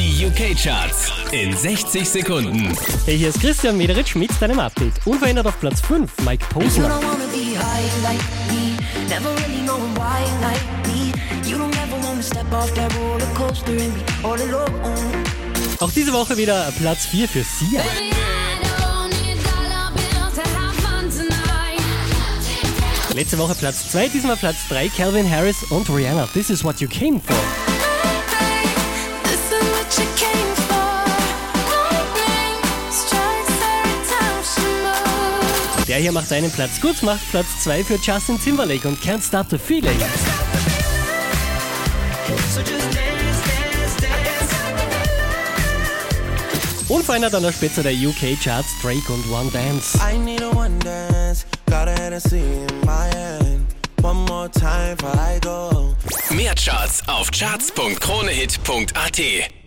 Die UK-Charts in 60 Sekunden. Hey, hier ist Christian Mederitsch mit deinem Update. Unverändert auf Platz 5, Mike Posner. don't wanna be high like me. Never really knowing why like me. You don't ever wanna step off that roller coaster and be all alone. Auch diese Woche wieder Platz 4 für Sia. Letzte Woche Platz 2, diesmal Platz 3, Calvin Harris und Rihanna. This is what you came for. Der hier macht einen Platz gut, macht Platz 2 für Justin Timberlake und Can't Stop the Feeling. Unverändert an der Spitze der UK-Charts Drake und One Dance. I need a one dance, got a Hennessy in my hand. One more time before I go. Mehr Charts auf charts.kronehit.at.